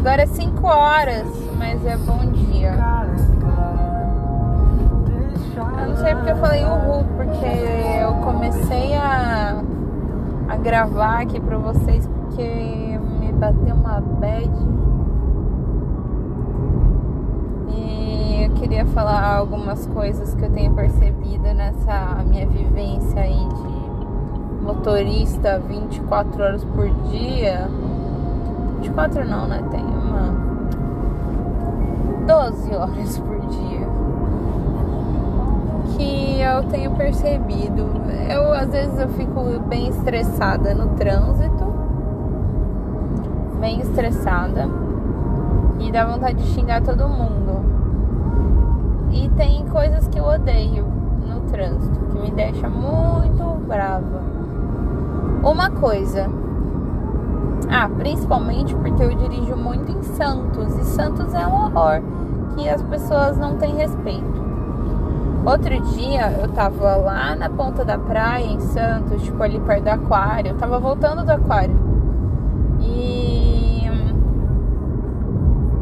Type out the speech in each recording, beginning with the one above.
Agora é 5 horas, mas é bom dia. Eu não sei porque eu falei uhul, porque eu comecei a, a gravar aqui pra vocês porque me bateu uma bad. E eu queria falar algumas coisas que eu tenho percebido nessa minha vivência aí de motorista 24 horas por dia 24 não, né? Tem uma 12 horas por dia. Que eu tenho percebido. Eu às vezes eu fico bem estressada no trânsito. Bem estressada. E dá vontade de xingar todo mundo. E tem coisas que eu odeio no trânsito, que me deixa muito brava. Uma coisa. Ah, principalmente porque eu dirijo muito em Santos. E Santos é um horror que as pessoas não têm respeito. Outro dia eu tava lá na ponta da praia em Santos, tipo ali perto do aquário. Eu tava voltando do aquário. E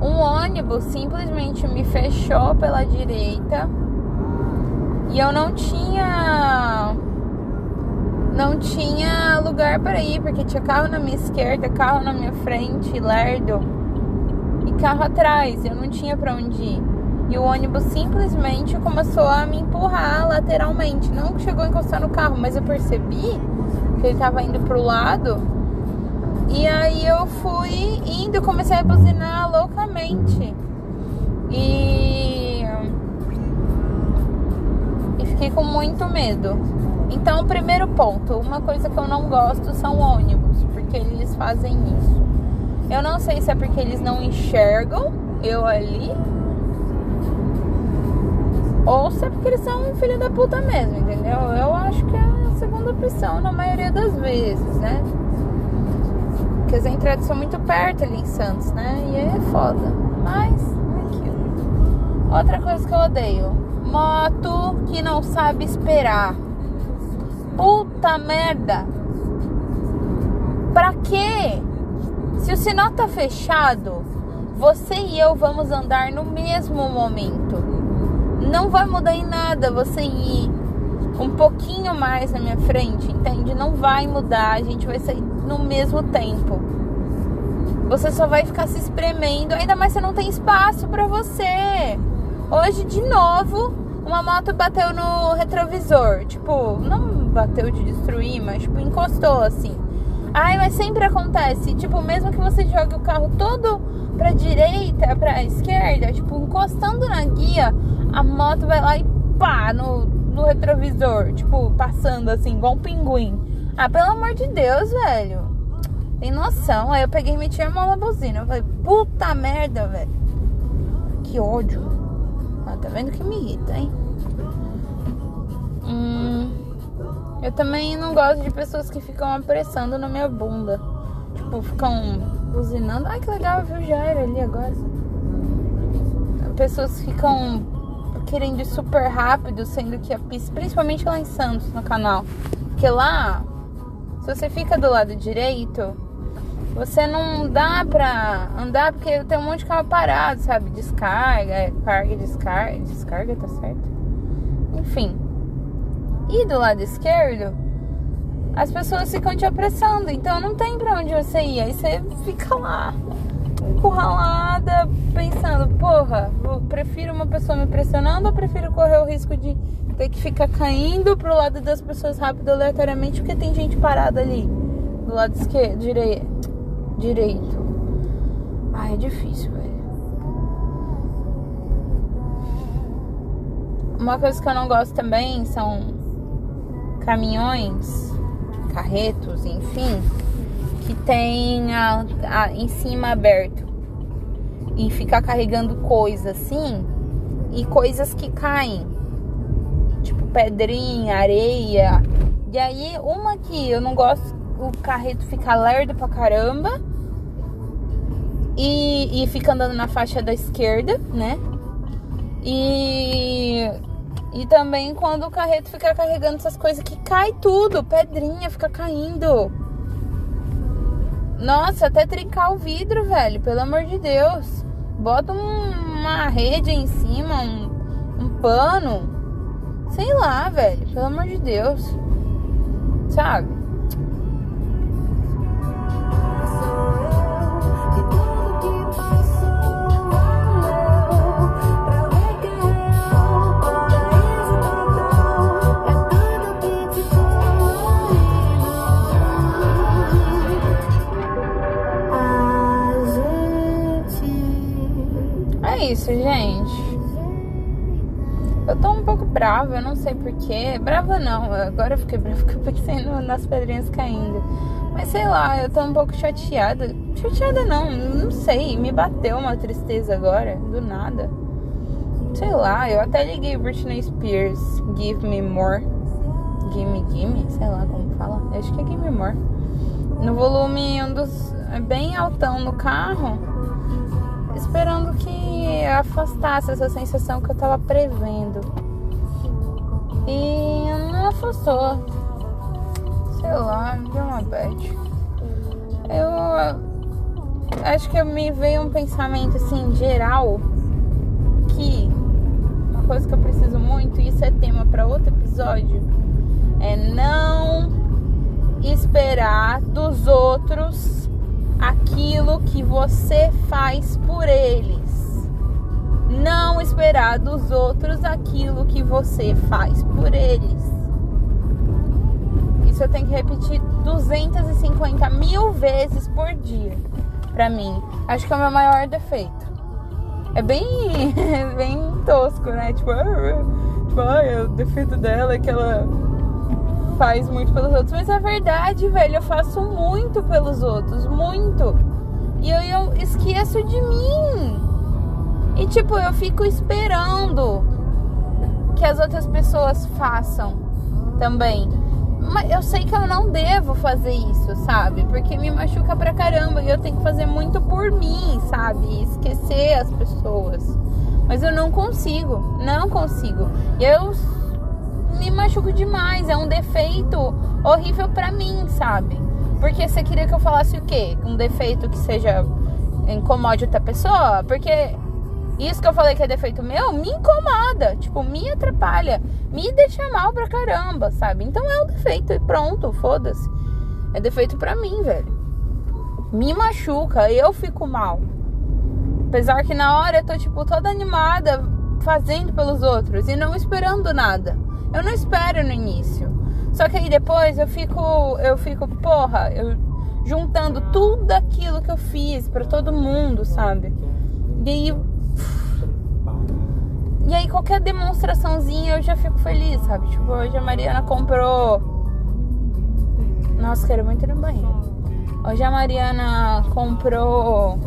um ônibus simplesmente me fechou pela direita. E eu não tinha não tinha lugar para ir, porque tinha carro na minha esquerda, carro na minha frente, lerdo, e carro atrás. Eu não tinha para onde ir. E o ônibus simplesmente começou a me empurrar lateralmente. Não chegou a encostar no carro, mas eu percebi que ele estava indo pro lado. E aí eu fui indo, comecei a buzinar loucamente. E. E fiquei com muito medo. Então, primeiro ponto, uma coisa que eu não gosto são ônibus, porque eles fazem isso. Eu não sei se é porque eles não enxergam eu ali, ou se é porque eles são um filho da puta mesmo, entendeu? Eu acho que é a segunda opção na maioria das vezes, né? Porque as entradas são muito perto ali em Santos, né? E é foda. Mas, aquilo. Outra coisa que eu odeio: moto que não sabe esperar. Puta merda! Pra quê? Se o sinal tá fechado, você e eu vamos andar no mesmo momento. Não vai mudar em nada você ir um pouquinho mais na minha frente, entende? Não vai mudar, a gente vai sair no mesmo tempo. Você só vai ficar se espremendo, ainda mais você não tem espaço para você. Hoje, de novo, uma moto bateu no retrovisor. Tipo, não bateu de destruir, mas tipo, encostou assim. Ai, mas sempre acontece. Tipo, mesmo que você jogue o carro todo pra direita, pra esquerda, tipo, encostando na guia, a moto vai lá e pá no, no retrovisor. Tipo, passando assim, igual um pinguim. Ah, pelo amor de Deus, velho. Tem noção. Aí eu peguei e meti a mão na buzina. Eu falei, puta merda, velho. Que ódio. Ah, tá vendo que me irrita, hein? Hum, eu também não gosto de pessoas que ficam apressando na minha bunda. Tipo, ficam buzinando. Ai, que legal, viu o Jair ali agora. Pessoas ficam querendo ir super rápido, sendo que a pista, principalmente lá em Santos, no canal. Porque lá, se você fica do lado direito, você não dá pra andar porque tem um monte de carro parado, sabe? Descarga, carga, descarga. Descarga, tá certo? Enfim. E do lado esquerdo, as pessoas ficam te apressando, então não tem pra onde você ir. Aí você fica lá, encurralada, pensando, porra, eu prefiro uma pessoa me pressionando ou prefiro correr o risco de ter que ficar caindo pro lado das pessoas rápido aleatoriamente porque tem gente parada ali do lado esquerdo, direito. direito. Ah, é difícil, velho. Uma coisa que eu não gosto também são caminhões, carretos, enfim, que tem a, a, em cima aberto e ficar carregando coisa assim e coisas que caem, tipo pedrinha, areia. E aí, uma que eu não gosto, o carreto fica lerdo pra caramba e, e fica andando na faixa da esquerda, né? E e também quando o carreto fica carregando essas coisas que cai tudo, pedrinha fica caindo. Nossa, até trincar o vidro, velho, pelo amor de Deus. Bota um, uma rede em cima, um, um pano. Sei lá, velho, pelo amor de Deus. Sabe? Gente. Eu tô um pouco brava, eu não sei porquê. Brava não, agora eu fiquei brava porque eu pensei no, nas pedrinhas caindo. Mas sei lá, eu tô um pouco chateada. Chateada não, não sei. Me bateu uma tristeza agora, do nada. Sei lá, eu até liguei Britney Spears, Give Me More. Gimme Gimme, sei lá como fala. Acho que é Gimme More. No volume um dos. bem altão no carro. Afastasse essa sensação que eu tava prevendo. E não afastou. Sei lá, deu uma bad. Eu acho que me veio um pensamento assim geral que uma coisa que eu preciso muito, e isso é tema para outro episódio, é não esperar dos outros aquilo que você faz por eles. Não esperar dos outros aquilo que você faz por eles. Isso eu tenho que repetir 250 mil vezes por dia. Pra mim, acho que é o meu maior defeito. É bem, bem tosco, né? Tipo, tipo ah, o defeito dela é que ela faz muito pelos outros. Mas é verdade, velho. Eu faço muito pelos outros. Muito. E eu, eu esqueço de mim. Tipo, eu fico esperando que as outras pessoas façam também. Mas eu sei que eu não devo fazer isso, sabe? Porque me machuca pra caramba e eu tenho que fazer muito por mim, sabe? Esquecer as pessoas. Mas eu não consigo, não consigo. Eu me machuco demais, é um defeito horrível pra mim, sabe? Porque você queria que eu falasse o quê? Um defeito que seja incomode outra pessoa? Porque isso que eu falei que é defeito meu me incomoda, tipo, me atrapalha, me deixa mal pra caramba, sabe? Então é um defeito e pronto, foda-se. É defeito pra mim, velho. Me machuca, eu fico mal. Apesar que na hora eu tô, tipo, toda animada fazendo pelos outros e não esperando nada. Eu não espero no início. Só que aí depois eu fico, eu fico, porra, eu juntando tudo aquilo que eu fiz para todo mundo, sabe? E aí qualquer demonstraçãozinha eu já fico feliz, sabe? Tipo, hoje a Mariana comprou. Nossa, quero muito ir no banheiro. Hoje a Mariana comprou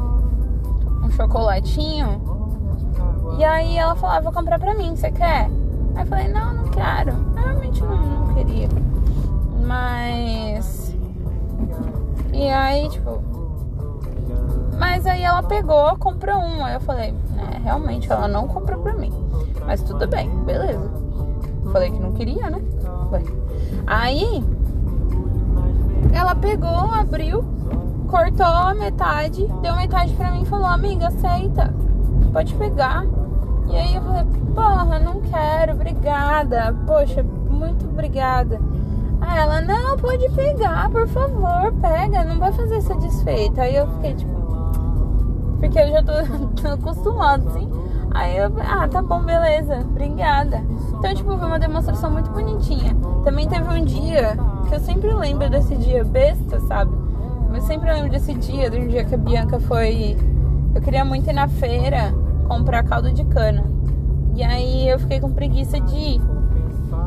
um chocolatinho. E aí ela falou, ah, vou comprar pra mim, você quer? Aí eu falei, não, não quero. Eu realmente não, não queria. Mas. E aí, tipo. Mas aí ela pegou, comprou um. Aí eu falei, né, realmente ela não comprou pra mim. Mas tudo bem, beleza. Falei que não queria, né? Aí ela pegou, abriu, cortou a metade, deu metade pra mim e falou, amiga, aceita. Pode pegar. E aí eu falei, porra, não quero, obrigada. Poxa, muito obrigada. Aí ela, não, pode pegar, por favor, pega, não vai fazer essa desfeita. Aí eu fiquei tipo, porque eu já tô, tô acostumado, assim. Aí eu, ah, tá bom, beleza, obrigada. Então, tipo, foi uma demonstração muito bonitinha. Também teve um dia que eu sempre lembro desse dia besta, sabe? Mas sempre lembro desse dia, de um dia que a Bianca foi. Eu queria muito ir na feira comprar caldo de cana. E aí eu fiquei com preguiça de ir.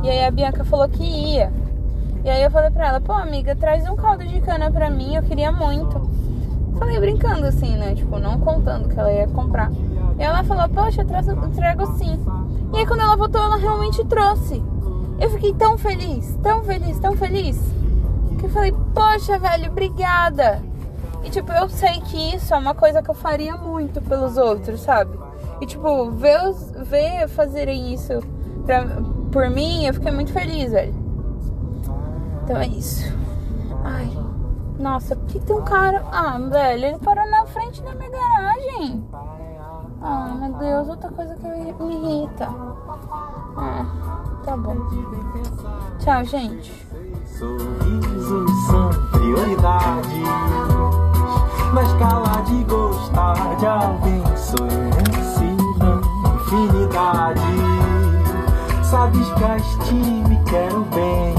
E aí a Bianca falou que ia. E aí eu falei pra ela, pô amiga, traz um caldo de cana pra mim, eu queria muito. Falei brincando assim, né? Tipo, não contando que ela ia comprar. E ela falou, poxa, eu trago, sim. E aí quando ela voltou, ela realmente trouxe. Eu fiquei tão feliz, tão feliz, tão feliz. Que eu falei, poxa, velho, obrigada. E tipo, eu sei que isso é uma coisa que eu faria muito pelos outros, sabe? E tipo, ver, ver fazerem isso pra, por mim, eu fiquei muito feliz, velho. Então é isso. Ai, nossa, por que tem um cara. Ah, velho, ele parou na frente da minha garagem. Ah, meu Deus, outra coisa que me, irrita. Ah, tá bom. Tchau, gente. Sorrisos são prioridades na escala de gostar de alguém. Sou infinidade. Sabes que a estime quero bem.